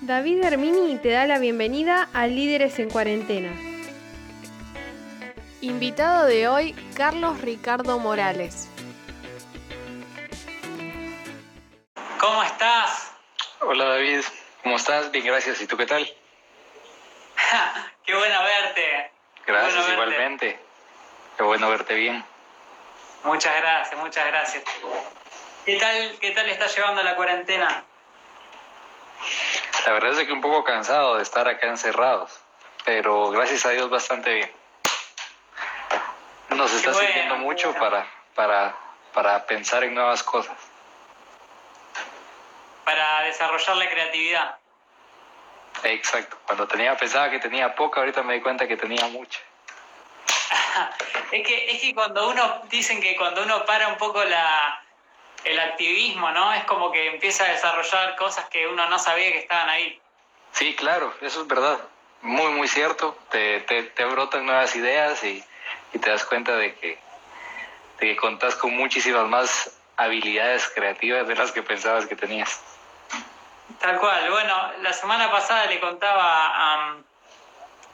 David Hermini te da la bienvenida a Líderes en Cuarentena. Invitado de hoy, Carlos Ricardo Morales. ¿Cómo estás? Hola David, ¿cómo estás? Bien, gracias. ¿Y tú qué tal? Qué bueno verte. Gracias, bueno verte. igualmente. Qué bueno verte bien. Muchas gracias, muchas gracias. ¿Qué tal, qué tal estás llevando la cuarentena? La verdad es que un poco cansado de estar acá encerrados, pero gracias a Dios bastante bien. Nos está bueno, sirviendo mucho bueno. para, para, para pensar en nuevas cosas. Para desarrollar la creatividad. Exacto. Cuando tenía, pensaba que tenía poca, ahorita me di cuenta que tenía mucha. Es que, es que cuando uno, dicen que cuando uno para un poco la, el activismo, ¿no? Es como que empieza a desarrollar cosas que uno no sabía que estaban ahí. Sí, claro, eso es verdad. Muy, muy cierto. Te, te, te brotan nuevas ideas y, y te das cuenta de que, de que contás con muchísimas más habilidades creativas de las que pensabas que tenías. Tal cual. Bueno, la semana pasada le contaba a,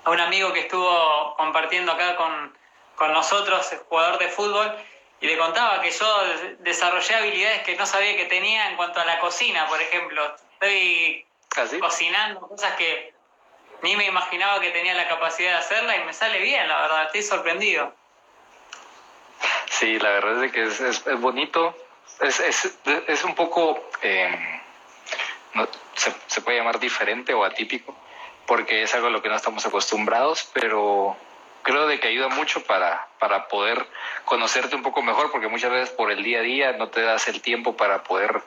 a un amigo que estuvo compartiendo acá con, con nosotros, el jugador de fútbol, y le contaba que yo des- desarrollé habilidades que no sabía que tenía en cuanto a la cocina, por ejemplo. Estoy ¿Así? cocinando cosas que ni me imaginaba que tenía la capacidad de hacerla y me sale bien, la verdad, estoy sorprendido. Sí, la verdad es que es, es, es bonito. Es, es, es un poco, eh, no, se, se puede llamar diferente o atípico, porque es algo a lo que no estamos acostumbrados, pero creo de que ayuda mucho para, para poder conocerte un poco mejor, porque muchas veces por el día a día no te das el tiempo para poder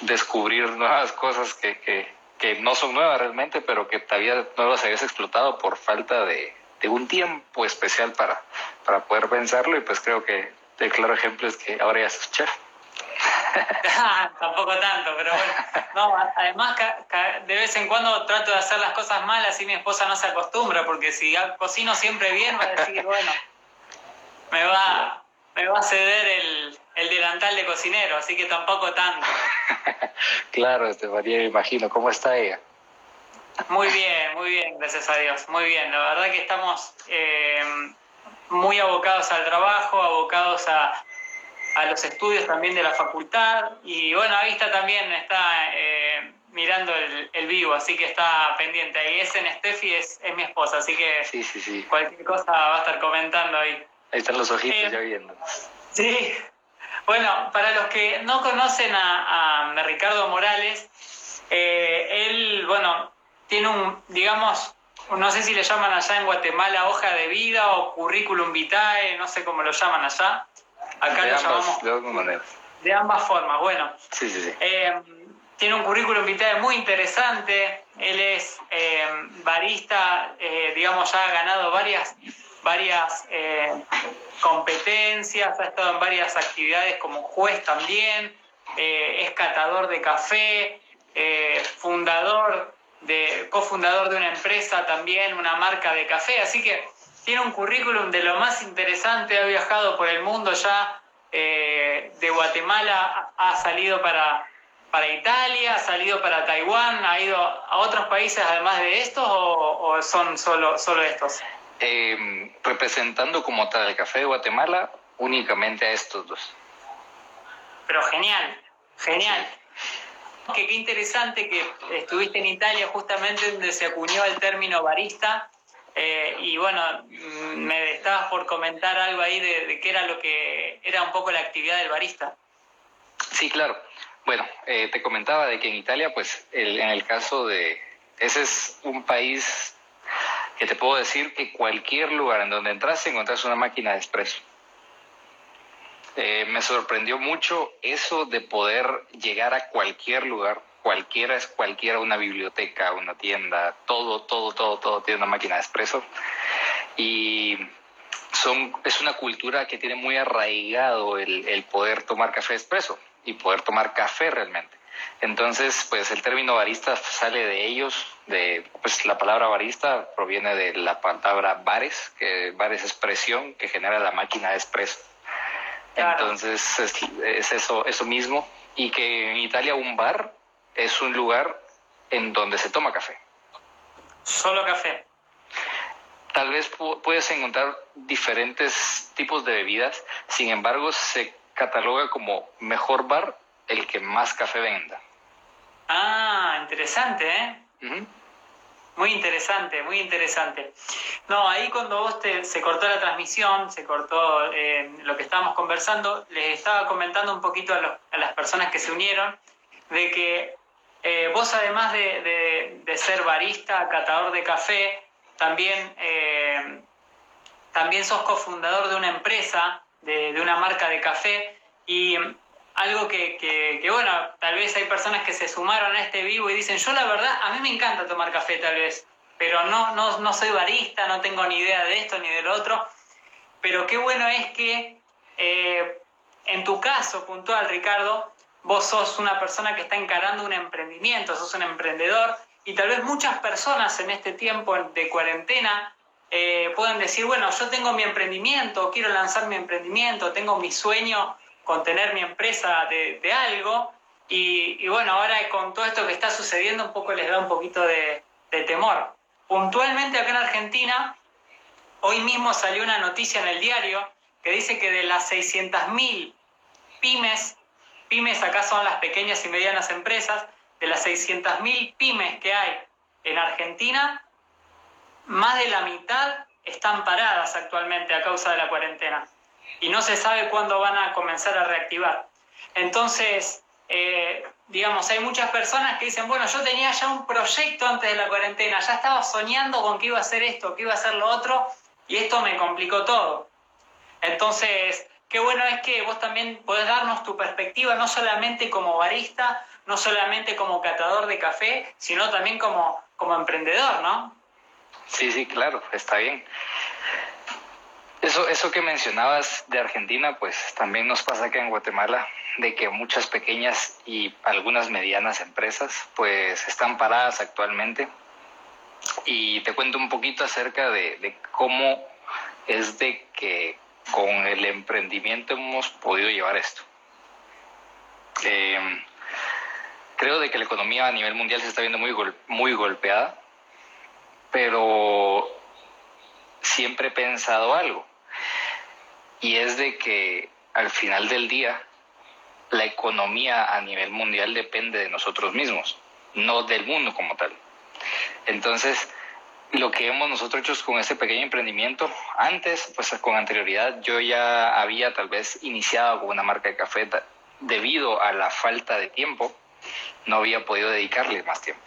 descubrir nuevas cosas que, que, que no son nuevas realmente, pero que todavía no las habías explotado por falta de, de un tiempo especial para, para poder pensarlo y pues creo que el claro ejemplo es que ahora ya sos chef. Tampoco tanto, pero bueno. No, además, de vez en cuando trato de hacer las cosas mal, así mi esposa no se acostumbra, porque si cocino siempre bien, va a decir, bueno, me va, me va a ceder el, el delantal de cocinero, así que tampoco tanto. Claro, Estefanía, me imagino. ¿Cómo está ella? Muy bien, muy bien, gracias a Dios, muy bien. La verdad que estamos eh, muy abocados al trabajo, abocados a, a los estudios también de la facultad y bueno, Avista también está eh, mirando el, el vivo, así que está pendiente. Y es en Steffi, es, es mi esposa, así que Sí, sí, sí. cualquier cosa va a estar comentando ahí. Ahí están los ojitos Eh, ya viendo. Sí. Bueno, para los que no conocen a, a Ricardo Morales, eh, él, bueno, tiene un, digamos, no sé si le llaman allá en Guatemala hoja de vida o currículum vitae, no sé cómo lo llaman allá. Acá de, lo ambas, llamamos de ambas maneras. de ambas formas. Bueno, Sí, sí, sí. eh, tiene un currículum vitae muy interesante. Él es eh, barista, eh, digamos, ya ha ganado varias, varias competencias, ha estado en varias actividades como juez también, es catador de café, fundador de, cofundador de una empresa también, una marca de café, así que tiene un currículum de lo más interesante, ha viajado por el mundo ya, eh, de Guatemala ha salido para, para Italia, ha salido para Taiwán, ha ido a otros países además de estos o, o son solo, solo estos. Eh, representando como tal el café de Guatemala únicamente a estos dos. Pero genial, genial. Que qué interesante que estuviste en Italia justamente donde se acuñó el término barista. Eh, y bueno, mm, me estabas por comentar algo ahí de, de qué era lo que era un poco la actividad del barista. Sí, claro. Bueno, eh, te comentaba de que en Italia, pues, el- en el caso de... Ese es un país que te puedo decir que cualquier lugar en donde entras encontrás una máquina de espresso. Eh, me sorprendió mucho eso de poder llegar a cualquier lugar, cualquiera es cualquiera, una biblioteca, una tienda, todo, todo, todo, todo tiene una máquina de espresso. Y son, es una cultura que tiene muy arraigado el, el poder tomar café expreso y poder tomar café realmente. Entonces, pues el término barista sale de ellos, de pues la palabra barista proviene de la palabra bares, que bares es presión que genera la máquina de expreso. Claro. Entonces es, es eso, eso mismo. Y que en Italia un bar es un lugar en donde se toma café. Solo café. Tal vez puedes encontrar diferentes tipos de bebidas, sin embargo se cataloga como mejor bar el que más café venda. Ah, interesante, ¿eh? Muy interesante, muy interesante. No, ahí cuando vos te, se cortó la transmisión, se cortó eh, lo que estábamos conversando, les estaba comentando un poquito a, las personas que se unieron de que eh, vos además de, ser barista, catador de café, también, eh, también sos cofundador de una empresa, de, de una marca de café. Y algo que, que, bueno, tal vez hay personas que se sumaron a este vivo y dicen, yo la verdad, a mí me encanta tomar café tal vez, pero no, no, no soy barista, no tengo ni idea de esto ni del otro, pero qué bueno es que eh, en tu caso puntual, Ricardo, vos sos una persona que está encarando un emprendimiento, sos un emprendedor y tal vez muchas personas en este tiempo de cuarentena eh, puedan decir, bueno, yo tengo mi emprendimiento, quiero lanzar mi emprendimiento, tengo mi sueño con tener mi empresa de, algo. Y, bueno, ahora con todo esto que está sucediendo un poco les da un poquito de, de temor. Puntualmente acá en Argentina, hoy mismo salió una noticia en el diario que dice que de las 600.000 pymes, pymes acá son las pequeñas y medianas empresas, de las 600.000 pymes que hay en Argentina, más de la mitad están paradas actualmente a causa de la cuarentena y no se sabe cuándo van a comenzar a reactivar. Entonces, eh, digamos, hay muchas personas que dicen, bueno, yo tenía ya un proyecto antes de la cuarentena, ya estaba soñando con que iba a hacer esto, que iba a hacer lo otro, y esto me complicó todo. Entonces, qué bueno es que vos también podés darnos tu perspectiva, no solamente como barista, no solamente como catador de café, sino también como, como emprendedor, ¿no? Sí, sí, claro, está bien. Eso, eso que mencionabas de Argentina, pues también nos pasa acá en Guatemala, de que muchas pequeñas y algunas medianas empresas pues están paradas actualmente. Y te cuento un poquito acerca de, cómo es de que con el emprendimiento hemos podido llevar esto. Em, creo de que la economía a nivel mundial se está viendo muy, muy golpeada, pero siempre he pensado algo y es de que al final del día la economía a nivel mundial depende de nosotros mismos, no del mundo como tal. Entonces, lo que hemos nosotros hecho con este pequeño emprendimiento, antes, pues con anterioridad, yo ya había tal vez iniciado con una marca de café debido a la falta de tiempo, no había podido dedicarle más tiempo.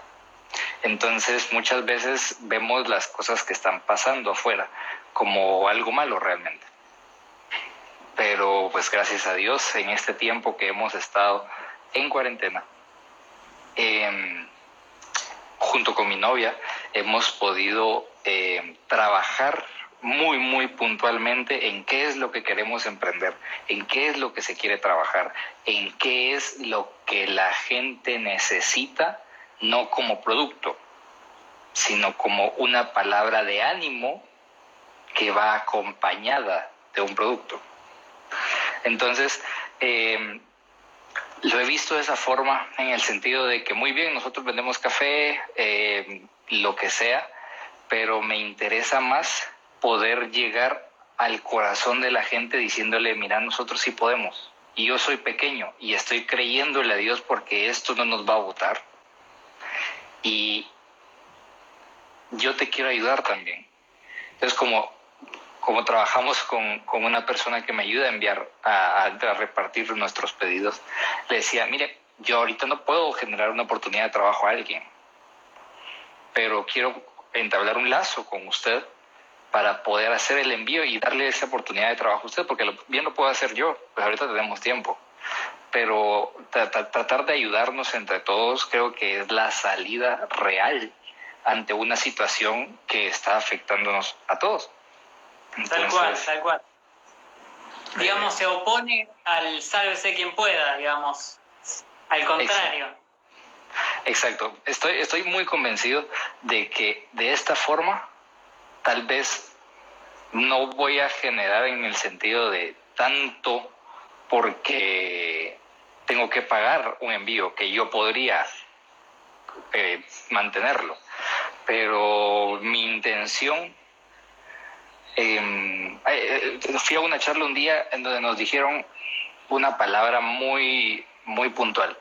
Entonces, muchas veces vemos las cosas que están pasando afuera como algo malo realmente pero pues gracias a Dios en este tiempo que hemos estado en cuarentena, em, junto con mi novia, hemos podido em, trabajar muy, muy puntualmente en qué es lo que queremos emprender, en qué es lo que se quiere trabajar, en qué es lo que la gente necesita, no como producto, sino como una palabra de ánimo que va acompañada de un producto. Entonces, eh, lo he visto de esa forma, en el sentido de que muy bien, nosotros vendemos café, eh, lo que sea, pero me interesa más poder llegar al corazón de la gente diciéndole, mira, nosotros sí podemos. Y yo soy pequeño y estoy creyéndole a Dios porque esto no nos va a votar. Y yo te quiero ayudar también. Entonces, como como trabajamos con, con, una persona que me ayuda a enviar, a, a, repartir nuestros pedidos, le decía, mire, yo ahorita no puedo generar una oportunidad de trabajo a alguien, pero quiero entablar un lazo con usted para poder hacer el envío y darle esa oportunidad de trabajo a usted, porque lo, bien lo puedo hacer yo, pues ahorita tenemos tiempo. Pero tratar de ayudarnos entre todos creo que es la salida real ante una situación que está afectándonos a todos tal cual, tal cual. Digamos, se opone al sálvese quien pueda, digamos. Al contrario. Exacto. Estoy, estoy muy convencido de que de esta forma, tal vez no voy a generar en el sentido de tanto porque tengo que pagar un envío que yo podría eh, mantenerlo. Pero mi intención, em, eh, fui a una charla un día en donde nos dijeron una palabra muy, muy puntual.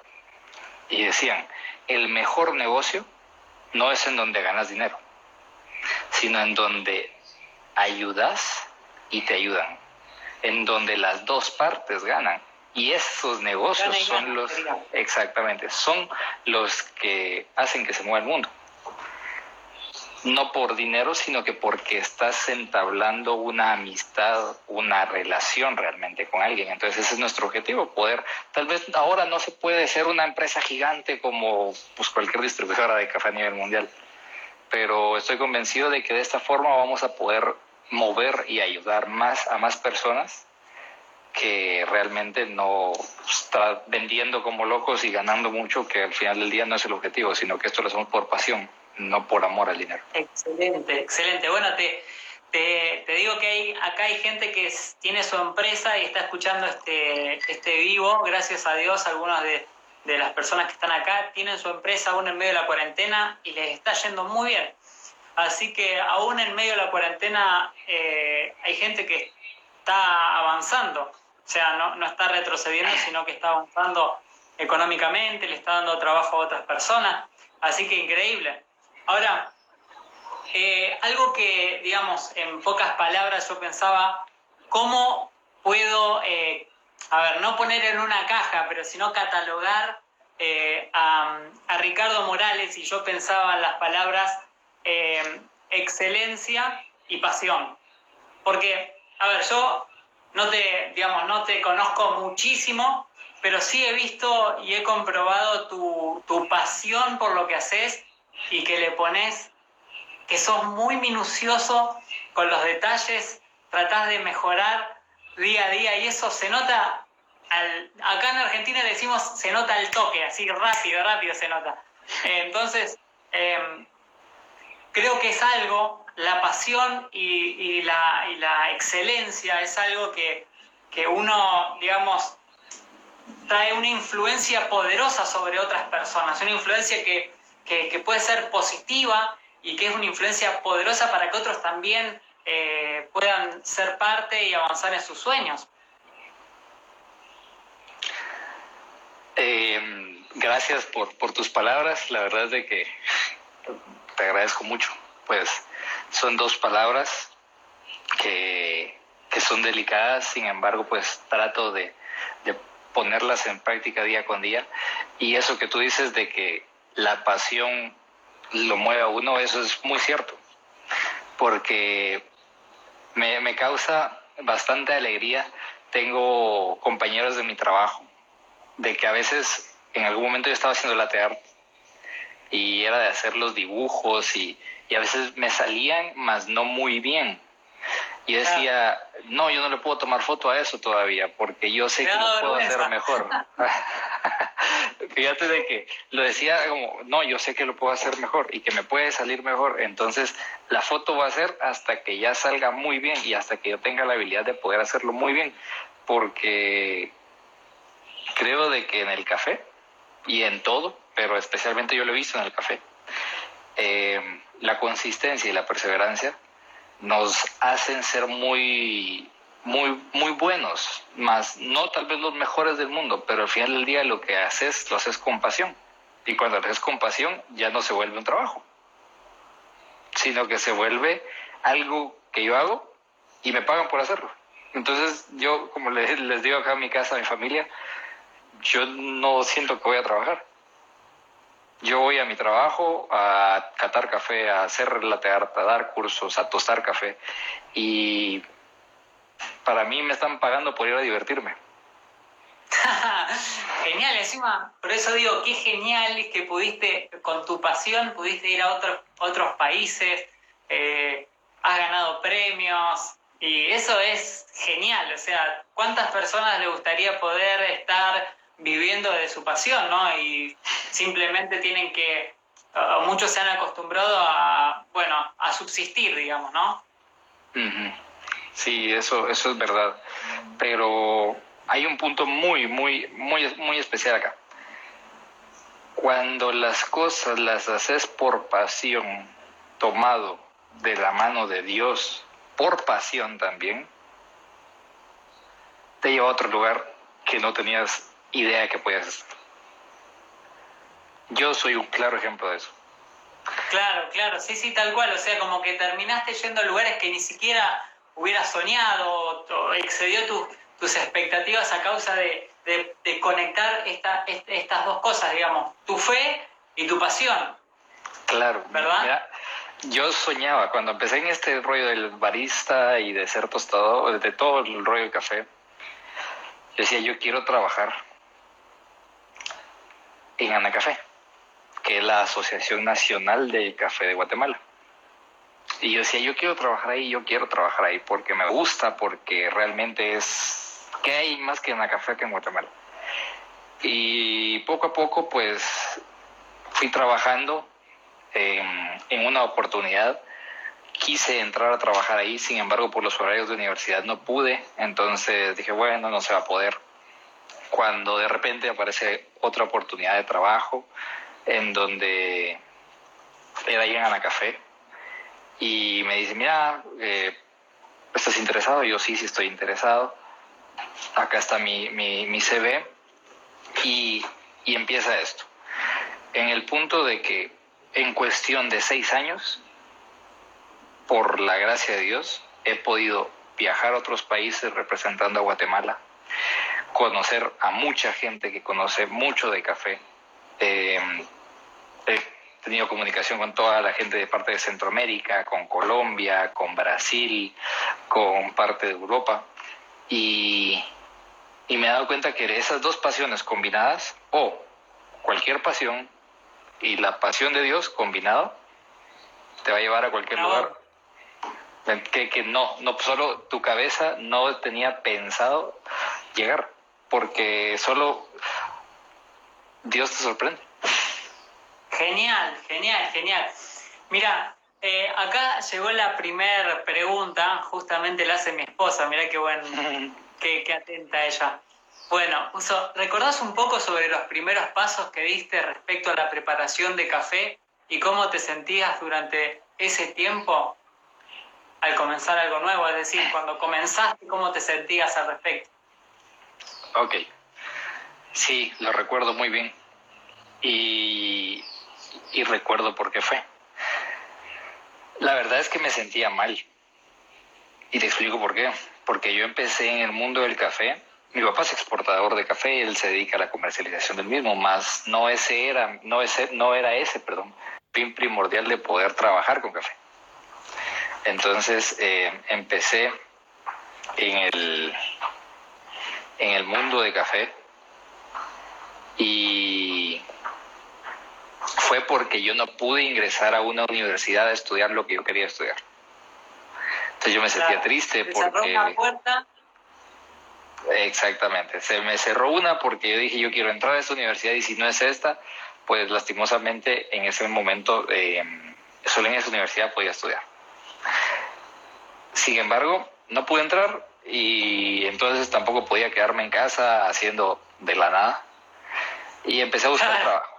Y decían, el mejor negocio no es en donde ganas dinero, sino en donde ayudas y te ayudan, en donde las dos partes ganan. Y esos negocios son los, exactamente, son los que hacen que se mueva el mundo. No por dinero, sino que porque estás entablando una amistad, una relación realmente con alguien. Entonces ese es nuestro objetivo, poder, tal vez ahora no se puede ser una empresa gigante como pues, cualquier distribuidora de café a nivel mundial, pero estoy convencido de que de esta forma vamos a poder mover y ayudar más a más personas que realmente no está vendiendo como locos y ganando mucho, que al final del día no es el objetivo, sino que esto lo hacemos por pasión, no por amor al dinero. Excelente, excelente. Bueno, te, te, digo que hay, acá hay gente que tiene su empresa y está escuchando este, este vivo, gracias a Dios, algunas de, de las personas que están acá tienen su empresa aún en medio de la cuarentena y les está yendo muy bien. Así que aún en medio de la cuarentena eh, hay gente que está avanzando. O sea, no, no está retrocediendo, sino que está avanzando económicamente, le está dando trabajo a otras personas. Así que increíble. Ahora, eh, algo que, digamos, en pocas palabras yo pensaba, ¿cómo puedo, eh, a ver, no poner en una caja, pero sino catalogar eh, a, Ricardo Morales? Y yo pensaba en las palabras excelencia y pasión. Porque, a ver, yo no te, digamos, no te conozco muchísimo, pero sí he visto y he comprobado tu, tu pasión por lo que haces y que le pones, que sos muy minucioso con los detalles, tratás de mejorar día a día y eso se nota, al, acá en Argentina decimos se nota el toque, así rápido, rápido se nota. Entonces, em, creo que es algo la pasión y, la, excelencia es algo que, uno, digamos, trae una influencia poderosa sobre otras personas, una influencia que, puede ser positiva y que es una influencia poderosa para que otros también eh, puedan ser parte y avanzar en sus sueños. Eh, gracias por, por tus palabras, la verdad es de que te agradezco mucho. Pues son dos palabras que, son delicadas, sin embargo, pues trato de, ponerlas en práctica día con día. Y eso que tú dices de que la pasión lo mueve a uno, eso es muy cierto, porque me, me causa bastante alegría. Tengo compañeros de mi trabajo, de que a veces en algún momento yo estaba haciendo la teatro y era de hacer los dibujos y, y a veces me salían, mas no muy bien. Y decía, no, yo no le puedo tomar foto a eso todavía, porque yo sé que lo puedo hacer mejor. Fíjate de que lo decía como, no, yo sé que lo puedo hacer mejor y que me puede salir mejor. Entonces, la foto va a ser hasta que ya salga muy bien y hasta que yo tenga la habilidad de poder hacerlo muy bien, porque creo de que en el café y en todo, pero especialmente yo lo he visto en el café, eh, la consistencia y la perseverancia nos hacen ser muy, muy, muy buenos, más no tal vez los mejores del mundo, pero al final del día lo que haces, lo haces con pasión. Y cuando haces con pasión, ya no se vuelve un trabajo, sino que se vuelve algo que yo hago y me pagan por hacerlo. Entonces yo, como les, les digo acá en mi casa, a mi familia, yo no siento que voy a trabajar yo voy a mi trabajo a catar café, a hacer latear, a dar cursos, a tostar café. Y para mí me están pagando por ir a divertirme. genial, encima, por eso digo, qué genial que pudiste, con tu pasión, pudiste ir a otros, otros países, eh, has ganado premios, y eso es genial, o sea, ¿cuántas personas le gustaría poder estar viviendo de su pasión, ¿no? Y simplemente tienen que, muchos se han acostumbrado a, bueno, a subsistir, digamos, ¿no? Sí, eso, eso es verdad. Pero hay un punto muy, muy, muy, muy especial acá. cuando las cosas las haces por pasión, tomado de la mano de Dios, por pasión también, te lleva a otro lugar que no tenías idea que podías estar. Yo soy un claro ejemplo de eso. Claro, claro, sí, sí, tal cual. O sea, como que terminaste yendo a lugares que ni siquiera hubieras soñado o excedió tus expectativas a causa de, conectar esta, estas dos cosas, digamos, tu fe y tu pasión. Claro, ¿verdad? yo soñaba, cuando empecé en este rollo del barista y de ser tostado, de todo el rollo del café, yo decía, yo quiero trabajar en Ana Café que es la Asociación Nacional de Café de Guatemala. Y yo decía, yo quiero trabajar ahí, yo quiero trabajar ahí porque me gusta, porque realmente es que hay más que en la café que en Guatemala. Y poco a poco, pues, fui trabajando en, en una oportunidad. Quise entrar a trabajar ahí, sin embargo, por los horarios de universidad no pude. Entonces dije, bueno, no se va a poder. Cuando de repente aparece otra oportunidad de trabajo, en donde era ahí en Ana Café y me dice, mira, eh, ¿estás interesado? yo sí, sí estoy interesado. Acá está mi, mi, mi CV y, y empieza esto. En el punto de que en cuestión de seis años, por la gracia de Dios, he podido viajar a otros países representando a Guatemala, conocer a mucha gente que conoce mucho de café, eh, he tenido comunicación con toda la gente de parte de Centroamérica, con Colombia, con Brasil, con parte de Europa. Y, y me he dado cuenta que esas dos pasiones combinadas, o cualquier pasión y la pasión de Dios combinado, te va a llevar a cualquier lugar. Que, que no, no, solo tu cabeza no tenía pensado llegar, porque solo Dios te sorprende. Genial, genial, genial. Mira, eh, acá llegó la primera pregunta, justamente la hace mi esposa, mira qué buen, qué, qué atenta ella. Bueno, ¿recordás un poco sobre los primeros pasos que diste respecto a la preparación de café y cómo te sentías durante ese tiempo al comenzar algo nuevo? Es decir, cuando comenzaste, ¿cómo te sentías al respecto? Ok, sí, lo recuerdo muy bien. Y y recuerdo por qué fue. La verdad es que me sentía mal. Y te explico por qué. Porque yo empecé en el mundo del café. Mi papá es exportador de café, él se dedica a la comercialización del mismo, más no ese era, no ese, no era ese, perdón, fin primordial de poder trabajar con café. Entonces eh, empecé en el, en el mundo de café y fue porque yo no pude ingresar a una universidad a estudiar lo que yo quería estudiar. Entonces yo me sentía triste porque... puerta? Exactamente, se me cerró una porque yo dije yo quiero entrar a esa universidad y si no es esta, pues lastimosamente en ese momento eh, solo en esa universidad podía estudiar. Sin embargo, no pude entrar y entonces tampoco podía quedarme en casa haciendo de la nada y empecé a buscar trabajo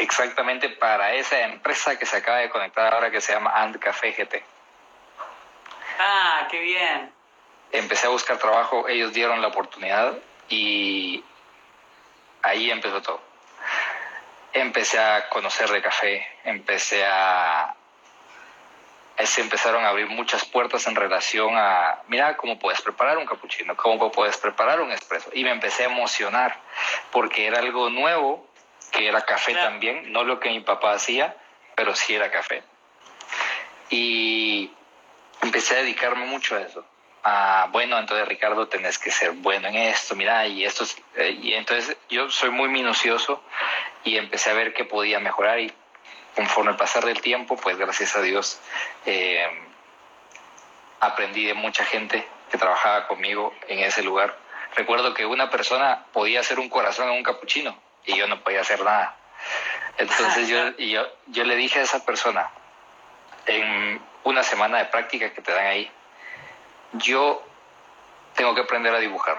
exactamente para esa empresa que se acaba de conectar ahora que se llama And Café GT. Ah, qué bien. Empecé a buscar trabajo, ellos dieron la oportunidad y ahí empezó todo. Empecé a conocer de café, empecé a... Se empezaron a abrir muchas puertas en relación a, mira, cómo puedes preparar un cappuccino, cómo puedes preparar un espresso. Y me empecé a emocionar porque era algo nuevo que era café también, no lo que mi papá hacía, pero sí era café. Y empecé a dedicarme mucho a eso. Ah, bueno, entonces Ricardo, tenés que ser bueno en esto, mira, y esto eh, y entonces yo soy muy minucioso y empecé a ver que podía mejorar y conforme pasar del tiempo, pues gracias a Dios eh, aprendí de mucha gente que trabajaba conmigo en ese lugar. Recuerdo que una persona podía hacer un corazón en un capuchino y yo no podía hacer nada. Entonces yo, yo, yo le dije a esa persona, en una semana de práctica que te dan ahí, yo tengo que aprender a dibujar.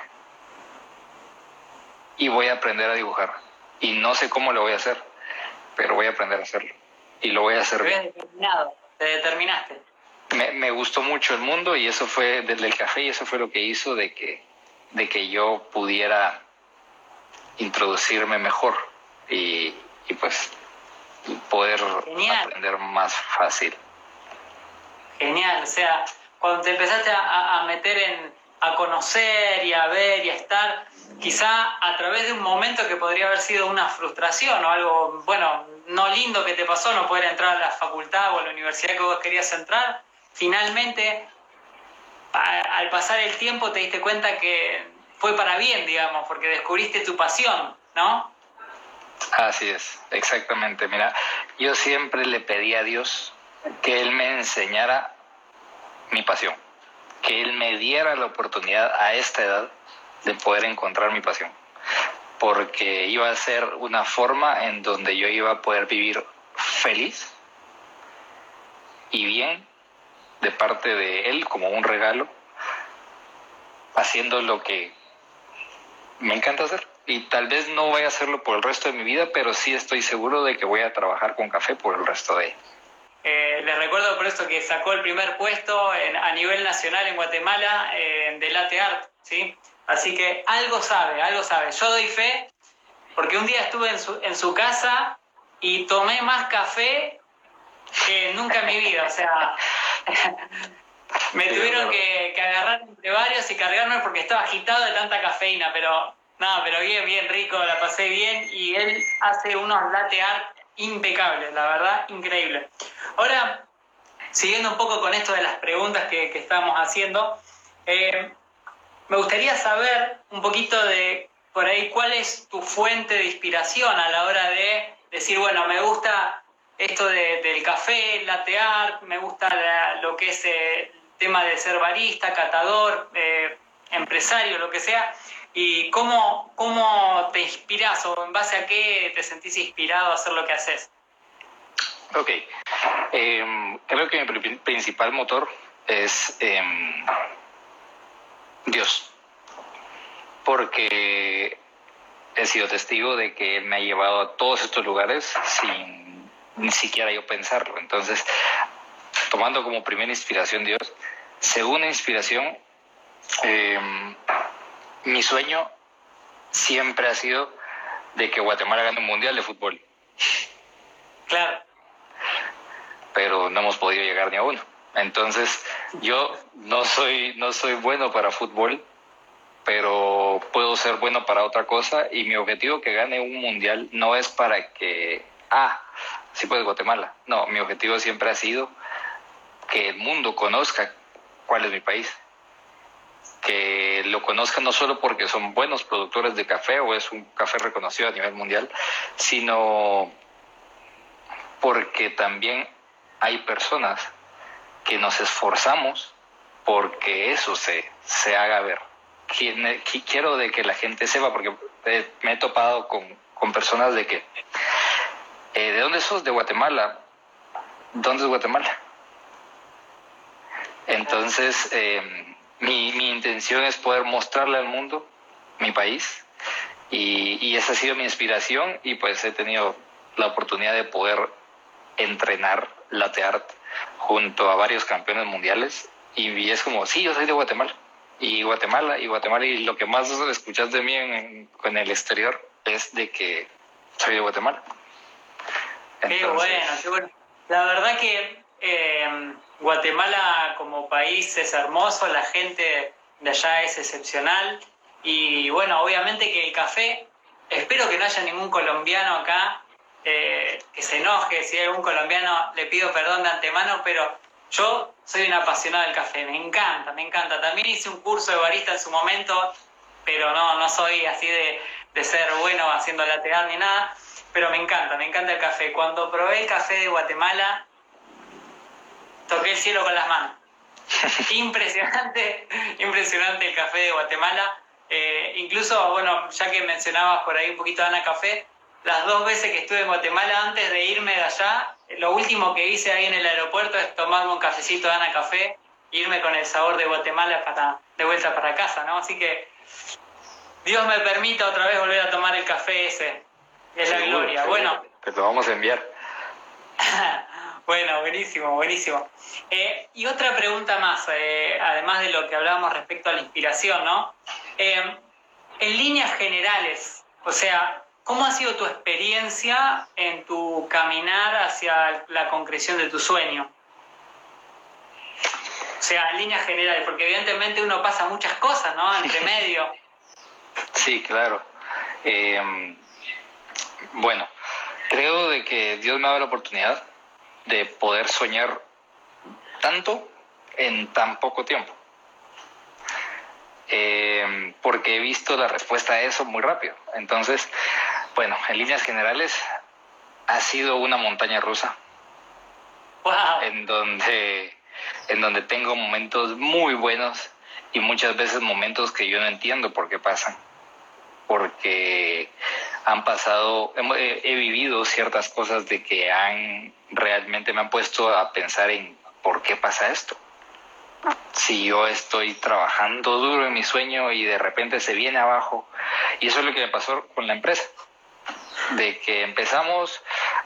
Y voy a aprender a dibujar. y no sé cómo lo voy a hacer, pero voy a aprender a hacerlo y lo voy a hacer bien. determinado, te determinaste. Me, me, gustó mucho el mundo y eso fue desde el café y eso fue lo que hizo de que, de que yo pudiera introducirme mejor y, y pues poder aprender más fácil. Genial, o sea, cuando te empezaste a, meter en, a conocer y a ver y a estar, quizá a través de un momento que podría haber sido una frustración o algo, bueno, no lindo que te pasó, no poder entrar a la facultad o a la universidad que vos querías entrar, finalmente, al pasar el tiempo te diste cuenta que fue para bien, digamos, porque descubriste tu pasión, ¿no? Así es, exactamente. Mira, yo siempre le pedí a Dios que Él me enseñara mi pasión, que Él me diera la oportunidad a esta edad de poder encontrar mi pasión, porque iba a ser una forma en donde yo iba a poder vivir feliz y bien de parte de Él como un regalo, haciendo lo que me encanta hacer. Y tal vez no voy a hacerlo por el resto de mi vida, pero sí estoy seguro de que voy a trabajar con café por el resto de. Eh, les recuerdo por esto que sacó el primer puesto a nivel nacional en Guatemala eh, de Latte Art, ¿sí? Así que algo sabe, algo sabe. Yo doy fe porque un día estuve en su, en su casa y tomé más café que nunca en mi vida. O sea, me tuvieron que, que, agarrar entre varios y cargarme porque estaba agitado de tanta cafeína, pero no, pero bien, bien rico, la pasé bien y él hace unos latte art impecables, la verdad, increíble. Ahora, siguiendo un poco con esto de las preguntas que, que estamos haciendo, eh, me gustaría saber un poquito de por ahí cuál es tu fuente de inspiración a la hora de decir, bueno, me gusta esto del café, latte art, me gusta lo que es el tema de ser barista, catador, eh, empresario, lo que sea. ¿Y cómo, cómo te inspiras o en base a qué te sentís inspirado a hacer lo que haces? Ok, em, creo que mi principal motor es em, Dios, porque he sido testigo de que Él me ha llevado a todos estos lugares sin ni siquiera yo pensarlo. Entonces, tomando como primera inspiración Dios, segunda inspiración, eh, mi sueño siempre ha sido de que Guatemala gane un mundial de fútbol. Claro. Pero no hemos podido llegar ni a uno. Entonces, yo no soy, no soy bueno para fútbol, pero puedo ser bueno para otra cosa y mi objetivo que gane un mundial no es para que, ah, sí puede Guatemala. No, mi objetivo siempre ha sido que el mundo conozca cuál es mi país que lo conozcan no solo porque son buenos productores de café o es un café reconocido a nivel mundial, sino porque también hay personas que nos esforzamos porque eso se, se haga ver. Quiero de que la gente sepa, porque me he topado con, con personas de que, eh, ¿de dónde sos? De Guatemala. ¿Dónde es Guatemala? Entonces, eh, mi, mi intención es poder mostrarle al mundo mi país y, y, esa ha sido mi inspiración y pues he tenido la oportunidad de poder entrenar latte art junto a varios campeones mundiales y, es como, sí, yo soy de Guatemala y Guatemala y Guatemala y lo que más escuchas de mí en, en el exterior es de que soy de Guatemala. qué bueno, qué bueno. La verdad que eh, Guatemala como país es hermoso, la gente de allá es excepcional y bueno, obviamente que el café, espero que no haya ningún colombiano acá eh, que se enoje, si hay algún colombiano le pido perdón de antemano, pero yo soy un apasionado del café, me encanta, me encanta. También hice un curso de barista en su momento, pero no, no soy así de, de ser bueno haciendo lateral ni nada, pero me encanta, me encanta el café. Cuando probé el café de Guatemala, toqué el cielo con las manos. impresionante, impresionante el café de Guatemala. Eh, incluso, bueno, ya que mencionabas por ahí un poquito de Ana Café, las dos veces que estuve en Guatemala antes de irme de allá, lo último que hice ahí en el aeropuerto es tomarme un cafecito de Ana Café e irme con el sabor de Guatemala para, de vuelta para casa, ¿no? Así que Dios me permita otra vez volver a tomar el café ese. Es la gloria. Bueno. Te lo vamos a enviar. bueno, buenísimo, buenísimo. Eh, y otra pregunta más, eh, además de lo que hablábamos respecto a la inspiración, ¿no? Eh, en líneas generales, o sea, ¿cómo ha sido tu experiencia en tu caminar hacia la concreción de tu sueño? O sea, en líneas generales, porque evidentemente uno pasa muchas cosas, ¿no? Entre medio. Sí, claro. bueno, creo de que Dios me ha dado la oportunidad de poder soñar tanto en tan poco tiempo. Eh, porque he visto la respuesta a eso muy rápido. Entonces, bueno, en líneas generales, ha sido una montaña rusa. En donde, en donde tengo momentos muy buenos y muchas veces momentos que yo no entiendo por qué pasan. Porque han pasado, he, vivido ciertas cosas de que han realmente me han puesto a pensar en por qué pasa esto. Si yo estoy trabajando duro en mi sueño y de repente se viene abajo, y eso es lo que me pasó con la empresa, de que empezamos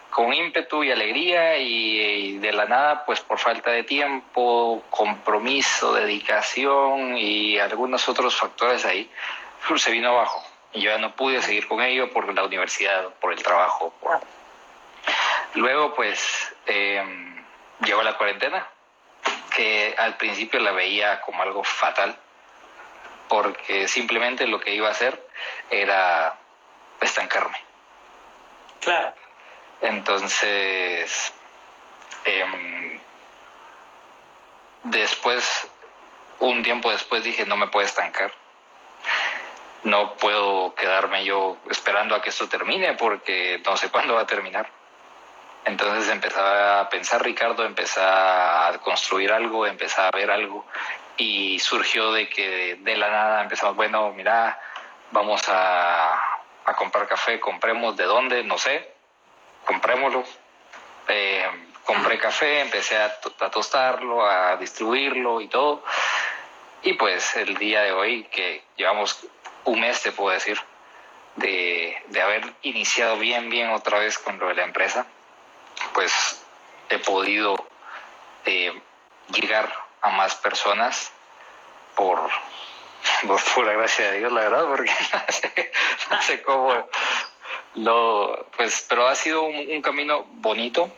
con ímpetu y alegría y, de la nada, pues por falta de tiempo, compromiso, dedicación y algunos otros factores ahí, se vino abajo y yo ya no pude seguir con ello por la universidad, por el trabajo. Luego, pues, eh, llegó la cuarentena, que al principio la veía como algo fatal, porque simplemente lo que iba a hacer era estancarme. Claro. Entonces, em, después, un tiempo después dije, no me puedo estancar no puedo quedarme yo esperando a que esto termine porque no sé cuándo va a terminar. Entonces empezaba a pensar, Ricardo, empezaba a construir algo, empezaba a ver algo y surgió de que de la nada empezamos, bueno, mira, vamos a, comprar café, compremos de dónde, no sé, comprémoslo. Eh, compré café, empecé a, a tostarlo, a distribuirlo y todo. Y pues el día de hoy que llevamos un mes, te puedo decir, de, haber iniciado bien, bien otra vez con lo de la empresa, pues he podido eh, llegar a más personas por, por pura gracia de Dios, la verdad, porque no sé, cómo lo, pues, pero ha sido un, camino bonito,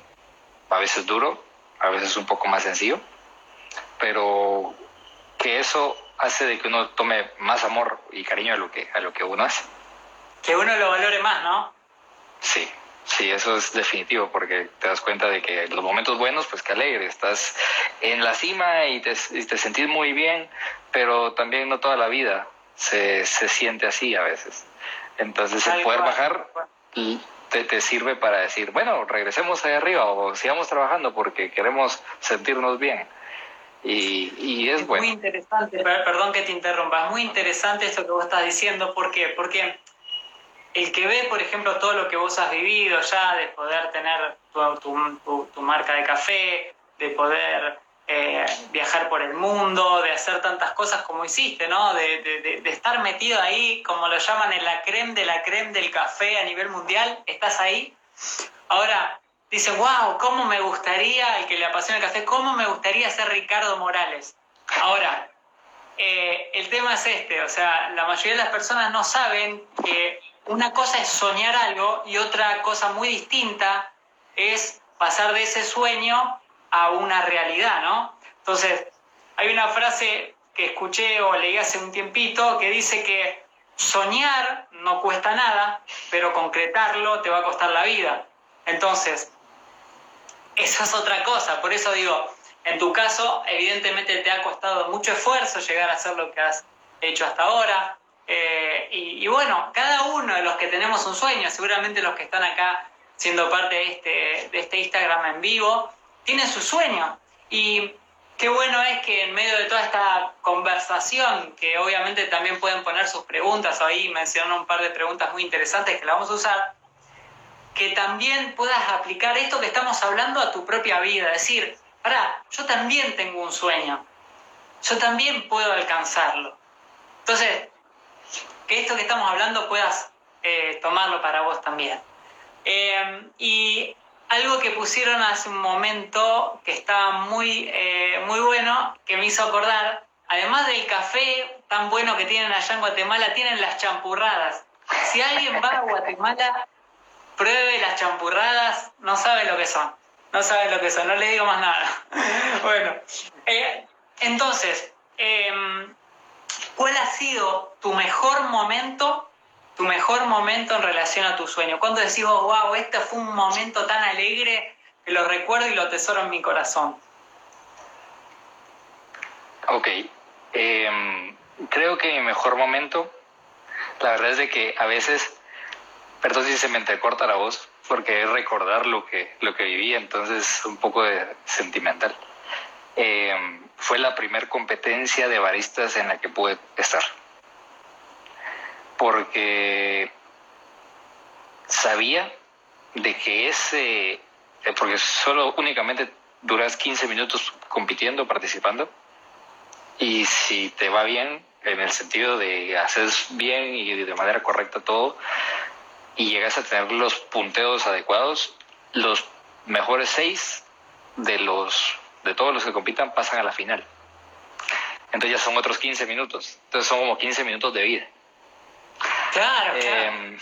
a veces duro, a veces un poco más sencillo, pero que eso hace de que uno tome más amor y cariño a lo que, a lo que uno hace. Que uno lo valore más, ¿no? Sí, sí, eso es definitivo, porque te das cuenta de que los momentos buenos, pues que alegre, estás en la cima y te, te sentís muy bien, pero también no toda la vida se, se siente así a veces. Entonces el poder bajar te, te, sirve para decir, bueno, regresemos ahí arriba o sigamos trabajando porque queremos sentirnos bien. Y, es, Muy interesante, perdón que te interrumpa, es muy interesante esto que vos estás diciendo. ¿Por qué? Porque el que ve, por ejemplo, todo lo que vos has vivido ya, de poder tener tu, tu, marca de café, de poder eh, viajar por el mundo, de hacer tantas cosas como hiciste, ¿no? De, de, de, estar metido ahí, como lo llaman, en la creme de la creme del café a nivel mundial, estás ahí. Ahora, dice, wow, cómo me gustaría, el que le apasiona el café, cómo me gustaría ser Ricardo Morales. Ahora, eh, el tema es este, o sea, la mayoría de las personas no saben que una cosa es soñar algo y otra cosa muy distinta es pasar de ese sueño a una realidad, ¿no? Entonces, hay una frase que escuché o leí hace un tiempito que dice que soñar no cuesta nada, pero concretarlo te va a costar la vida. Entonces, esa es otra cosa. Por eso digo, en tu caso, evidentemente te ha costado mucho esfuerzo llegar a hacer lo que has hecho hasta ahora. Eh, y, bueno, cada uno de los que tenemos un sueño, seguramente los que están acá siendo parte de este, de este Instagram en vivo, tienen su sueño. Y qué bueno es que en medio de toda esta conversación, que obviamente también pueden poner sus preguntas, ahí mencionaron un par de preguntas muy interesantes que la vamos a usar, que también puedas aplicar esto que estamos hablando a tu propia vida. Decir, para, yo también tengo un sueño, yo también puedo alcanzarlo. Entonces, que esto que estamos hablando puedas eh, tomarlo para vos también. Eh, y algo que pusieron hace un momento que estaba muy, eh, muy bueno, que me hizo acordar, además del café tan bueno que tienen allá en Guatemala, tienen las champurradas. Si alguien va a Guatemala, pruebe las champurradas, no sabe lo que son. No sabe lo que son, no le digo más nada. bueno, eh, entonces, em, ¿cuál ha sido tu mejor momento, tu mejor momento en relación a tu sueño? ¿Cuándo decís, wow, este fue un momento tan alegre que lo recuerdo y lo atesoro en mi corazón? Ok, em, creo que mi mejor momento, la verdad es de que a veces, perdón si se me entrecorta la voz, porque es recordar lo que, lo que viví, entonces un poco de sentimental. Em, fue la primer competencia de baristas en la que pude estar. Porque sabía de que ese, eh, porque solo únicamente duras 15 minutos compitiendo, participando, y si te va bien, en el sentido de hacer bien y de manera correcta todo, y llegas a tener los punteos adecuados, los mejores seis de los de todos los que compitan pasan a la final. Entonces ya son otros 15 minutos. Entonces son como 15 minutos de vida. Claro, eh,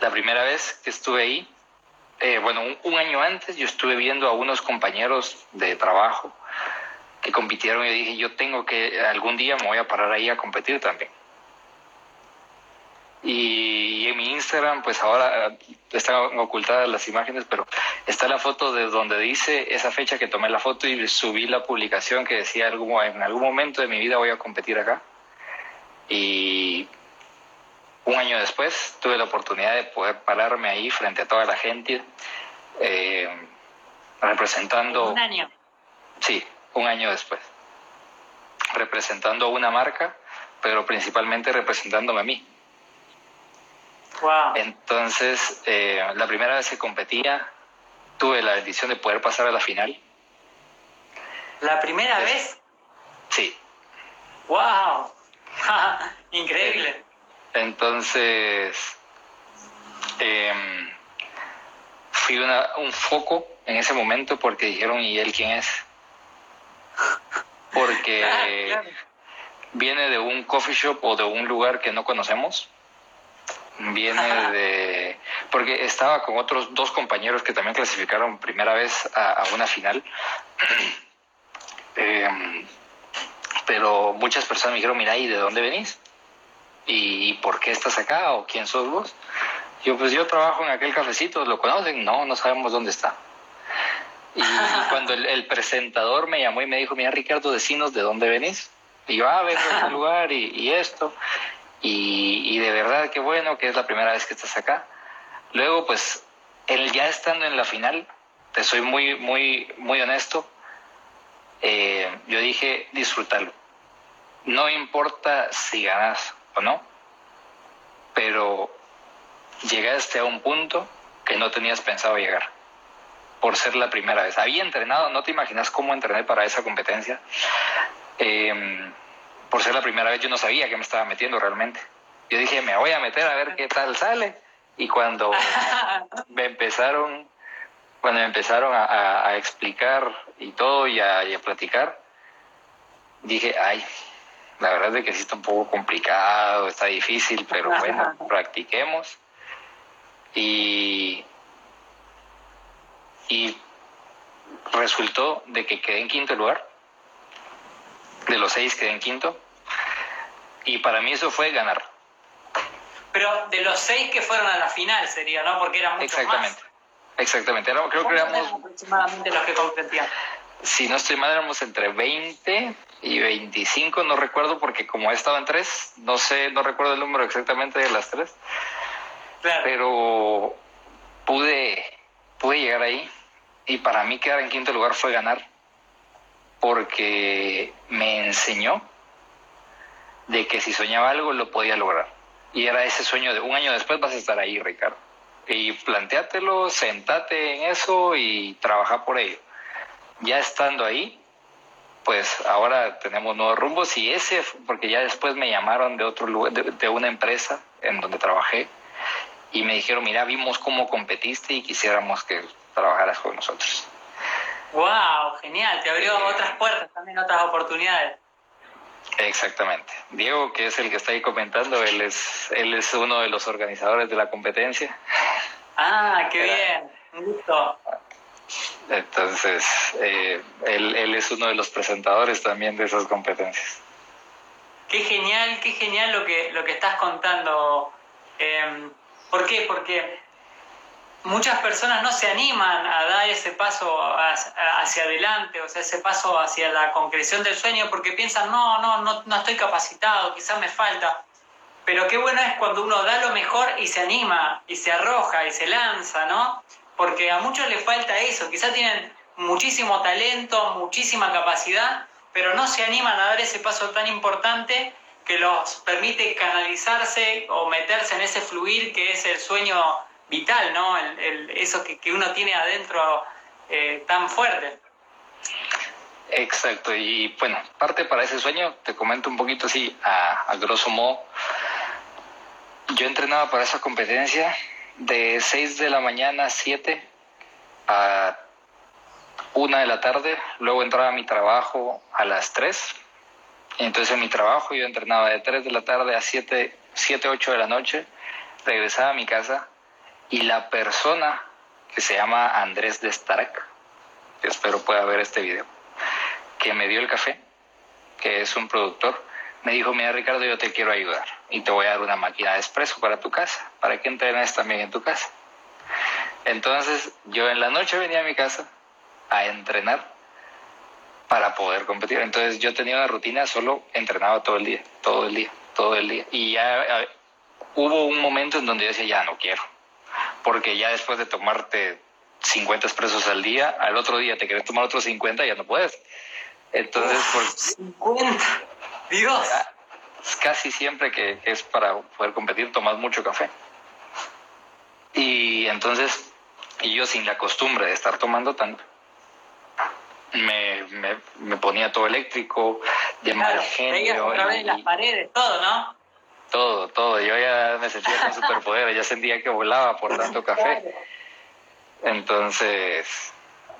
La primera vez que estuve ahí, eh, bueno, un, año antes yo estuve viendo a unos compañeros de trabajo que compitieron y dije, yo tengo que, algún día me voy a parar ahí a competir también. Y Instagram, pues ahora eh, están ocultadas las imágenes, pero está la foto de donde dice esa fecha que tomé la foto y subí la publicación que decía en algún momento de mi vida voy a competir acá. Y un año después tuve la oportunidad de poder pararme ahí frente a toda la gente, eh, representando... Un año. Sí, un año después. Representando una marca, pero principalmente representándome a mí entonces, eh, la primera vez que competía, tuve la bendición de poder pasar a la final. ¿La primera vez? Sí. ¡Wow! Increíble. Entonces, em, fui un foco en ese momento porque dijeron, ¿y él quién es? Porque viene de un coffee shop o de un lugar que no conocemos viene de... porque estaba con otros dos compañeros que también clasificaron primera vez a, una final. Em, pero muchas personas me dijeron, mira, ¿y de dónde venís? ¿Y por qué estás acá? ¿O quién sos vos? Yo, pues yo trabajo en aquel cafecito, ¿lo conocen? No, no sabemos dónde está. Y cuando el, presentador me llamó y me dijo, mira, Ricardo, decinos de dónde venís. Y yo, ah, vengo de este lugar y, y esto. Y, de verdad que bueno que es la primera vez que estás acá. Luego, pues, el ya estando en la final, te soy muy, muy, muy honesto, eh, yo dije disfrutarlo. No importa si ganas o no, pero llegaste a un punto que no tenías pensado llegar por ser la primera vez. Había entrenado, no te imaginas cómo entrené para esa competencia. Eh, por ser la primera vez yo no sabía que me estaba metiendo realmente. Yo dije, me voy a meter a ver qué tal sale. Y cuando me empezaron, cuando me empezaron a, explicar y todo y a, platicar, dije, ay, la verdad es que sí está un poco complicado, está difícil, pero bueno, practiquemos. Y, y resultó de que quedé en quinto lugar. De los seis quedé en quinto. Y para mí eso fue ganar. Pero de los seis que fueron a la final sería, ¿no? Porque eran muchos Exactamente. Exactamente. creo que éramos... aproximadamente los que competían? Si no estoy mal, éramos entre 20 y 25, no recuerdo, porque como he estado en tres, no sé, no recuerdo el número exactamente de las tres. Claro. Pero pude, pude llegar ahí. Y para mí quedar en quinto lugar fue ganar. Porque me enseñó de que si soñaba algo lo podía lograr. Y era ese sueño de un año después vas a estar ahí, Ricardo. Y planteátelo, sentate en eso y trabaja por ello. Ya estando ahí, pues ahora tenemos nuevos rumbos y ese, porque ya después me llamaron de otro lugar, de, una empresa en donde trabajé y me dijeron, mira, vimos cómo competiste y quisiéramos que trabajaras con nosotros. ¡Wow! Genial, te abrió otras puertas, también otras oportunidades. Exactamente. Diego, que es el que está ahí comentando, él es, él es uno de los organizadores de la competencia. Ah, qué bien. Un gusto. Entonces, eh, él, él es uno de los presentadores también de esas competencias. Qué genial, qué genial lo que, lo que estás contando. Eh, ¿Por qué? Porque muchas personas no se animan a dar ese paso hacia adelante, o sea, ese paso hacia la concreción del sueño, porque piensan, no, no, no, no estoy capacitado, quizás me falta. Pero qué bueno es cuando uno da lo mejor y se anima, y se arroja, y se lanza, ¿no? Porque a muchos les falta eso, quizás tienen muchísimo talento, muchísima capacidad, pero no se animan a dar ese paso tan importante que los permite canalizarse o meterse en ese fluir que es el sueño vital, ¿no? El, eso que, que, uno tiene adentro eh, tan fuerte. Exacto, y bueno, parte para ese sueño, te comento un poquito así, a, a grosso modo. Yo entrenaba para esa competencia de 6 de la mañana a 7 a 1 de la tarde, luego entraba a mi trabajo a las 3. Entonces en mi trabajo yo entrenaba de 3 de la tarde a 7, 7 8 de la noche, regresaba a mi casa y la persona que se llama Andrés de Stark, que espero pueda ver este video, que me dio el café, que es un productor, me dijo, mira Ricardo, yo te quiero ayudar y te voy a dar una máquina de expreso para tu casa, para que entrenes también en tu casa. Entonces yo en la noche venía a mi casa a entrenar para poder competir. Entonces yo tenía una rutina, solo entrenaba todo el día, todo el día, todo el día. Y ya hubo un momento en donde yo decía, ya no quiero, porque ya después de tomarte 50 expresos al día, al otro día te quieres tomar otros 50 y ya no puedes. Entonces, por... 50, Dios. Casi siempre que es para poder competir tomas mucho café. Y entonces, y yo sin la costumbre de estar tomando tanto, me, me, me ponía todo eléctrico, de claro, mal genio. Vez las paredes, todo, ¿no? Todo, todo. Yo ya me sentía con superpoderes, ya sentía que volaba por tanto café. Entonces,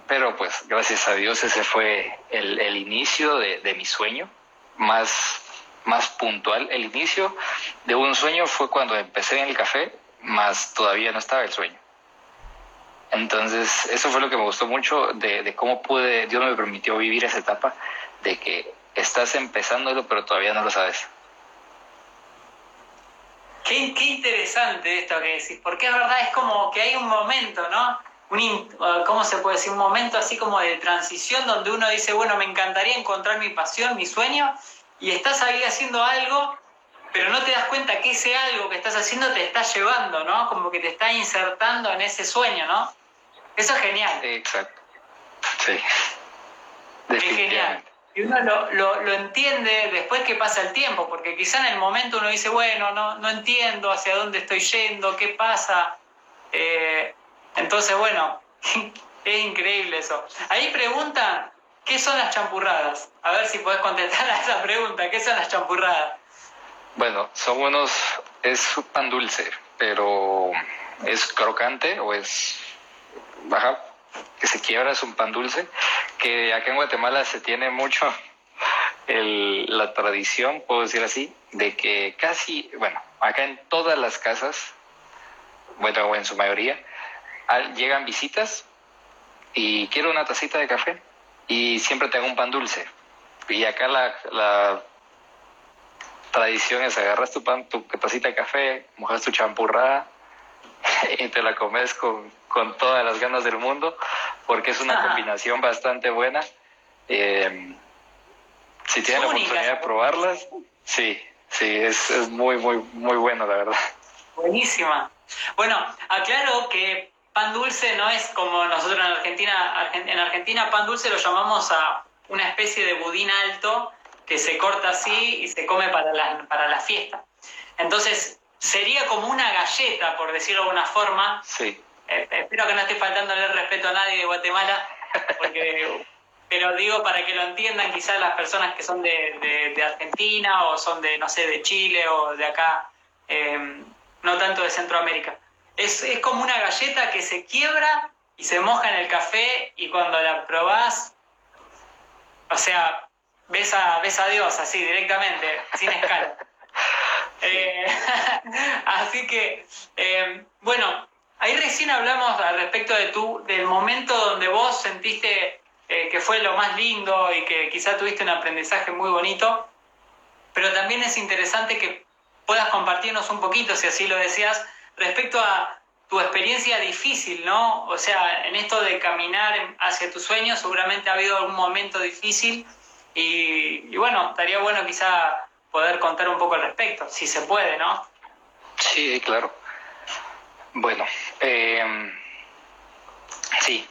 pero pues gracias a Dios ese fue el, el inicio de, de, mi sueño, más, más puntual. El inicio de un sueño fue cuando empecé en el café, más todavía no estaba el sueño. Entonces, eso fue lo que me gustó mucho de, de, cómo pude, Dios me permitió vivir esa etapa de que estás empezándolo, pero todavía no lo sabes. Qué, qué interesante esto que decís, porque es verdad, es como que hay un momento, ¿no? Un, ¿Cómo se puede decir? Un momento así como de transición donde uno dice, bueno, me encantaría encontrar mi pasión, mi sueño, y estás ahí haciendo algo, pero no te das cuenta que ese algo que estás haciendo te está llevando, ¿no? Como que te está insertando en ese sueño, ¿no? Eso es genial. Exacto. Sí. Es genial. Y uno lo, lo, lo, entiende después que pasa el tiempo, porque quizá en el momento uno dice, bueno, no, no entiendo hacia dónde estoy yendo, qué pasa. Eh, entonces, bueno, es increíble eso. Ahí preguntan, ¿qué son las champurradas? A ver si podés contestar a esa pregunta, ¿qué son las champurradas? Bueno, son unos, es pan dulce, pero es crocante o es baja, que se quiebra, es un pan dulce, que acá en Guatemala se tiene mucho el, la tradición, puedo decir así, de que casi, bueno, acá en todas las casas, bueno, en su mayoría, al, llegan visitas y quiero una tacita de café y siempre te hago un pan dulce. Y acá la, la tradición es agarras tu pan, tu tacita de café, mojas tu champurrada y te la comes con, con todas las ganas del mundo, porque es una combinación bastante buena. Eh, si tienen la oportunidad de probarlas, sí, sí, es, es muy, muy, muy bueno, la verdad. Buenísima. Bueno, aclaro que pan dulce no es como nosotros en Argentina, en Argentina pan dulce lo llamamos a una especie de budín alto que se corta así y se come para la, para la fiesta. Entonces, sería como una galleta, por decirlo de alguna forma. Sí. Eh, espero que no esté faltándole respeto a nadie de Guatemala, porque, pero digo para que lo entiendan quizás las personas que son de, de, de, Argentina o son de, no sé, de Chile o de acá, eh, no tanto de Centroamérica. es, es como una galleta que se quiebra y se moja en el café y cuando la probás, o sea, ves a, ves a Dios así directamente, sin escala. Eh, así que, eh, bueno, ahí recién hablamos al respecto de tu, del momento donde vos sentiste eh, que fue lo más lindo y que quizá tuviste un aprendizaje muy bonito, pero también es interesante que puedas compartirnos un poquito, si así lo deseas, respecto a tu experiencia difícil, ¿no? O sea, en esto de caminar hacia tus sueños, seguramente ha habido algún momento difícil y, bueno, estaría bueno quizá poder contar un poco al respecto, si se puede, ¿no? Sí, claro. Bueno, em, sí,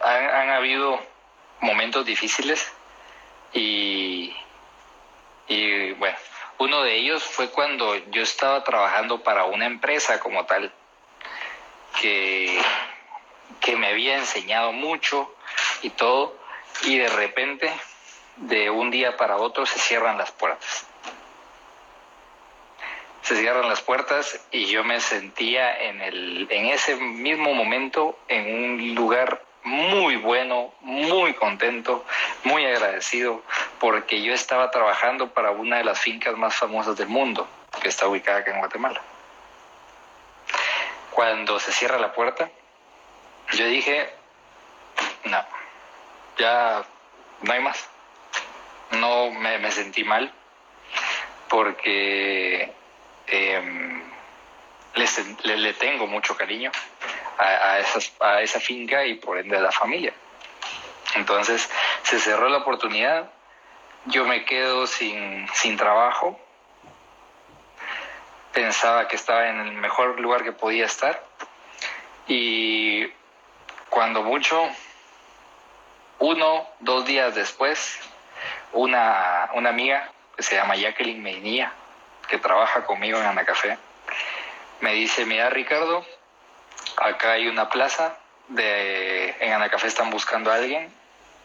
han, habido momentos difíciles y, y bueno, uno de ellos fue cuando yo estaba trabajando para una empresa como tal, que, que me había enseñado mucho y todo, y de repente, de un día para otro, se cierran las puertas. Se cierran las puertas y yo me sentía en, el, en ese mismo momento en un lugar muy bueno, muy contento, muy agradecido, porque yo estaba trabajando para una de las fincas más famosas del mundo, que está ubicada acá en Guatemala. Cuando se cierra la puerta, yo dije, no, ya no hay más. No me, sentí mal porque em, le, tengo mucho cariño a, a esa finca y por ende a la familia. Entonces se cerró la oportunidad, yo me quedo sin, sin trabajo, pensaba que estaba en el mejor lugar que podía estar. Y cuando mucho, uno, dos días después, una, una amiga que se llama Jacqueline Meinía, que trabaja conmigo en Anacafé, me dice, mira Ricardo, acá hay una plaza, de, en Anacafé están buscando a alguien,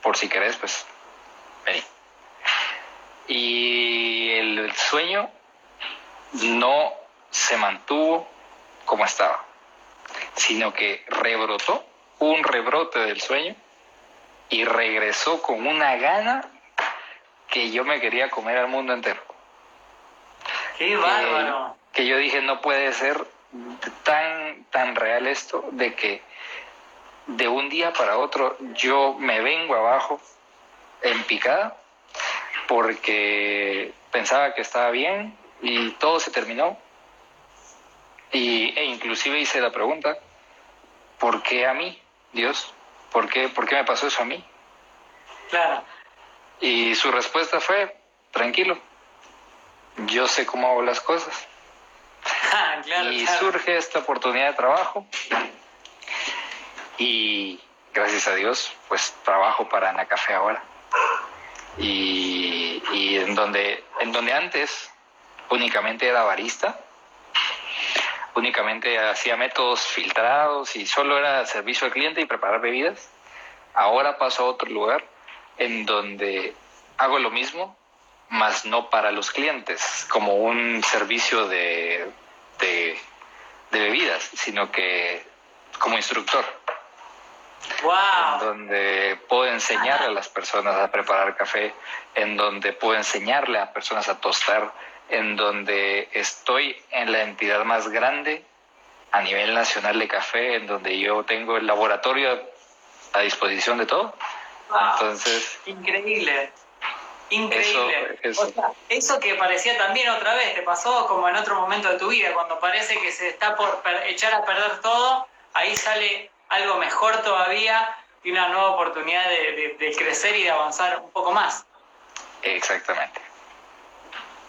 por si querés, pues vení. Y el sueño no se mantuvo como estaba, sino que rebrotó un rebrote del sueño y regresó con una gana que yo me quería comer al mundo entero. ¡Qué bárbaro! que yo dije, no puede ser tan, tan real esto de que de un día para otro yo me vengo abajo en picada porque pensaba que estaba bien y todo se terminó. Y, e inclusive hice la pregunta, ¿por qué a mí, Dios? ¿Por qué, ¿Por qué me pasó eso a mí? Claro. Y su respuesta fue, tranquilo, yo sé cómo hago las cosas. Ah, y surge esta oportunidad de trabajo y gracias a Dios, pues trabajo para Ana Café ahora. Y, y, en, donde, en donde antes únicamente era barista, únicamente hacía métodos filtrados y solo era servicio al cliente y preparar bebidas, ahora paso a otro lugar en donde hago lo mismo, más no para los clientes, como un servicio de, de, de bebidas, sino que como instructor. Wow. En donde puedo enseñarle a las personas a preparar café, en donde puedo enseñarle a personas a tostar, en donde estoy en la entidad más grande a nivel nacional de café, en donde yo tengo el laboratorio a disposición de todo. Entonces. Increíble. Increíble. Eso, que parecía también otra vez, te pasó como en otro momento de tu vida, cuando parece que se está por echar a perder todo, ahí sale algo mejor todavía y una nueva oportunidad de, crecer y de avanzar un poco más. Exactamente.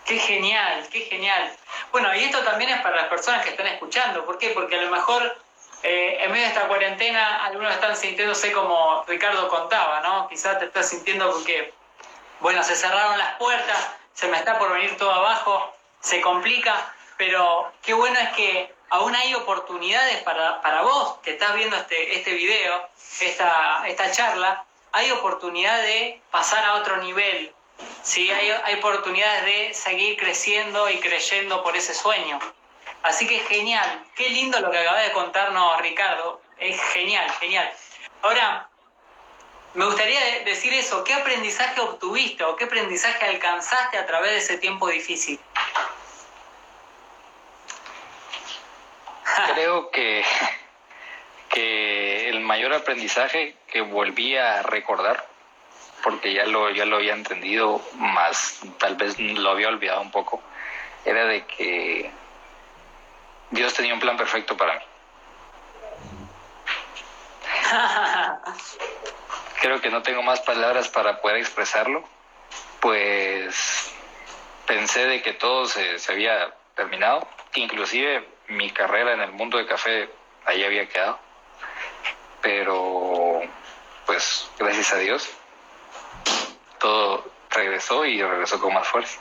Qué genial, qué genial. Bueno, y esto también es para las personas que están escuchando. ¿Por qué? Porque a lo mejor eh, en medio de esta cuarentena algunos están sintiéndose como Ricardo contaba, ¿no? Quizás te estás sintiendo porque, bueno, se cerraron las puertas, se me está por venir todo abajo, se complica, pero qué bueno es que aún hay oportunidades para, para vos que estás viendo este, este video, esta, esta charla, hay oportunidad de pasar a otro nivel, ¿sí? hay, hay oportunidades de seguir creciendo y creyendo por ese sueño. Así que genial, qué lindo lo que acaba de contarnos Ricardo, es genial, genial. Ahora, me gustaría decir eso, ¿qué aprendizaje obtuviste o qué aprendizaje alcanzaste a través de ese tiempo difícil? Creo que, que el mayor aprendizaje que volví a recordar, porque ya lo, ya lo había entendido, más tal vez lo había olvidado un poco, era de que Dios tenía un plan perfecto para mí. Creo que no tengo más palabras para poder expresarlo, pues pensé de que todo se, se había terminado, inclusive mi carrera en el mundo de café ahí había quedado, pero pues gracias a Dios todo regresó y regresó con más fuerza.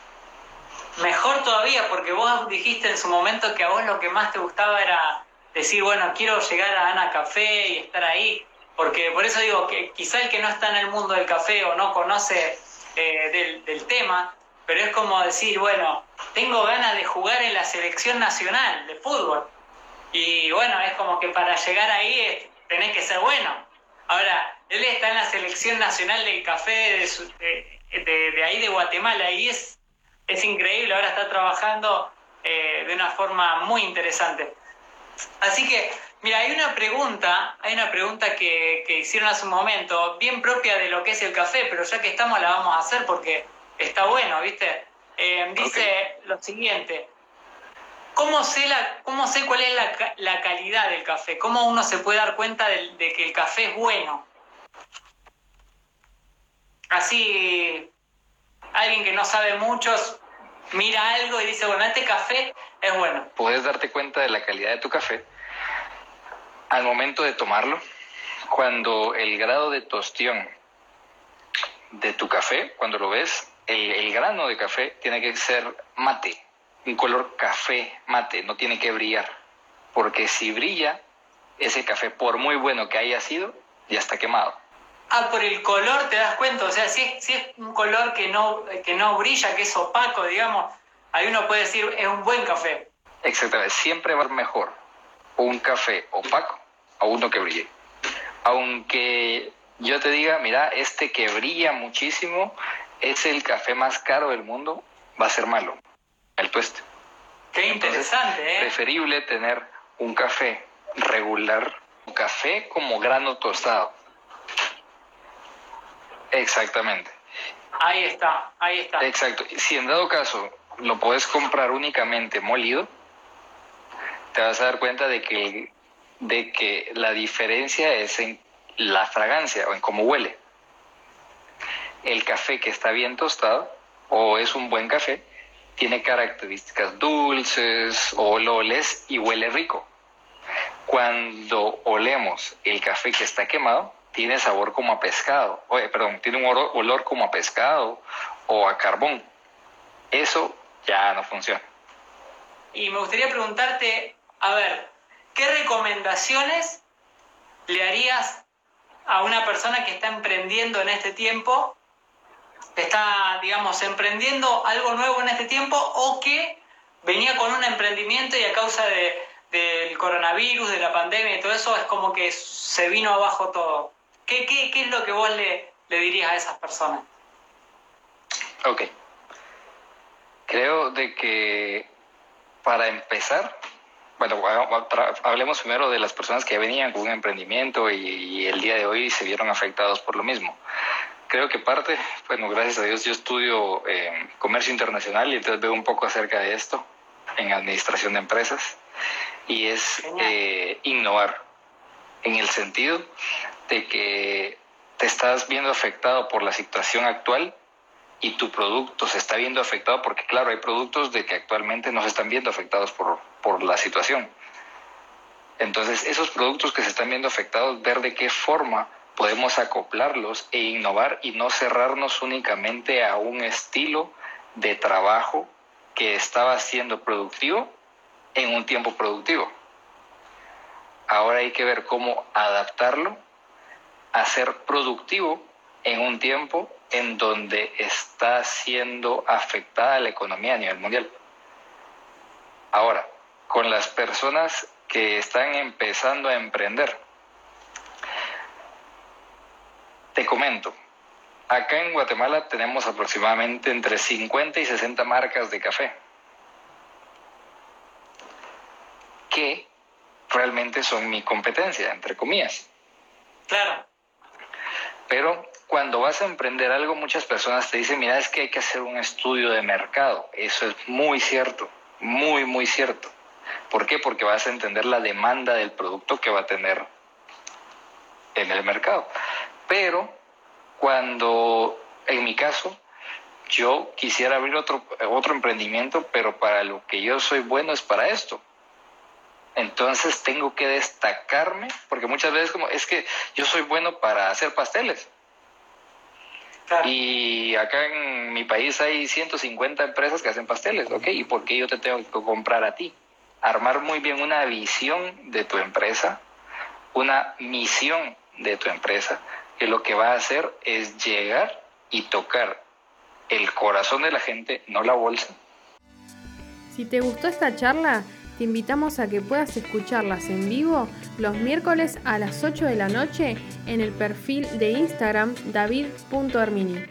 Mejor todavía, porque vos dijiste en su momento que a vos lo que más te gustaba era decir, bueno, quiero llegar a Ana Café y estar ahí, porque por eso digo que quizá el que no está en el mundo del café o no conoce eh, del, tema, pero es como decir, bueno, tengo ganas de jugar en la selección nacional de fútbol. Y bueno, es como que para llegar ahí tenés que ser bueno. Ahora, él está en la selección nacional del café de, de, ahí de Guatemala y es, es increíble, ahora está trabajando eh, de una forma muy interesante. Así que, mira, hay una pregunta, hay una pregunta que, que hicieron hace un momento, bien propia de lo que es el café, pero ya que estamos la vamos a hacer porque está bueno, ¿viste? Eh, dice lo siguiente, ¿cómo sé, la, cómo sé cuál es la, la, calidad del café? ¿Cómo uno se puede dar cuenta de, de, que el café es bueno? Así, alguien que no sabe mucho mira algo y dice, bueno, este café es bueno. Puedes darte cuenta de la calidad de tu café al momento de tomarlo, cuando el grado de tostión de tu café, cuando lo ves, el, grano de café tiene que ser mate, un color café mate, no tiene que brillar, porque si brilla, ese café, por muy bueno que haya sido, ya está quemado. Ah, por el color te das cuenta, o sea, si es, si es un color que no, que no brilla, que es opaco, digamos, ahí uno puede decir, es un buen café. Exactamente, siempre va mejor un café opaco a uno que brille. Aunque yo te diga, mira, este que brilla muchísimo es el café más caro del mundo, va a ser malo, el tueste. Qué interesante, ¿eh? Preferible tener un café regular, un café como grano tostado. Exactamente. Ahí está, ahí está. Exacto. Si en dado caso lo puedes comprar únicamente molido, te vas a dar cuenta de que, de que la diferencia es en la fragancia o en cómo huele el café que está bien tostado o es un buen café, tiene características dulces, olores y huele rico. Cuando olemos el café que está quemado, tiene sabor como a pescado, oye, perdón, tiene un olor como a pescado o a carbón. Eso ya no funciona. Y me gustaría preguntarte, a ver, ¿qué recomendaciones le harías a una persona que está emprendiendo en este tiempo está, digamos, emprendiendo algo nuevo en este tiempo o que venía con un emprendimiento y a causa de, del coronavirus, de la pandemia y todo eso, es como que se vino abajo todo. ¿Qué, es lo que vos le, le dirías a esas personas? Ok. Creo de que para empezar, bueno, hablemos primero de las personas que venían con un emprendimiento y, y, el día de hoy se vieron afectados por lo mismo. Creo que parte, bueno, gracias a Dios yo estudio eh, comercio internacional y entonces veo un poco acerca de esto en administración de empresas y es eh, innovar en el sentido de que te estás viendo afectado por la situación actual y tu producto se está viendo afectado porque claro, hay productos de que actualmente no se están viendo afectados por, por la situación. Entonces, esos productos que se están viendo afectados, ver de qué forma podemos acoplarlos e innovar y no cerrarnos únicamente a un estilo de trabajo que estaba siendo productivo en un tiempo productivo. Ahora hay que ver cómo adaptarlo a ser productivo en un tiempo en donde está siendo afectada la economía a nivel mundial. Ahora, con las personas que están empezando a emprender. Te comento, acá en Guatemala tenemos aproximadamente entre 50 y 60 marcas de café que realmente son mi competencia, entre comillas. Claro. Pero cuando vas a emprender algo, muchas personas te dicen, mira, es que hay que hacer un estudio de mercado. Eso es muy cierto, muy, muy cierto. ¿Por qué? Porque vas a entender la demanda del producto que va a tener en el mercado. Pero cuando, en mi caso, yo quisiera abrir otro, otro emprendimiento, pero para lo que yo soy bueno es para esto. Entonces tengo que destacarme, porque muchas veces como, es que yo soy bueno para hacer pasteles. Y acá en mi país hay 150 empresas que hacen pasteles, ¿ok? ¿Y por qué yo te tengo que comprar a ti? Armar muy bien una visión de tu empresa, una misión de tu empresa, que lo que va a hacer es llegar y tocar el corazón de la gente, no la bolsa. Si te gustó esta charla, te invitamos a que puedas escucharlas en vivo los miércoles a las 8 de la noche en el perfil de Instagram david.armini.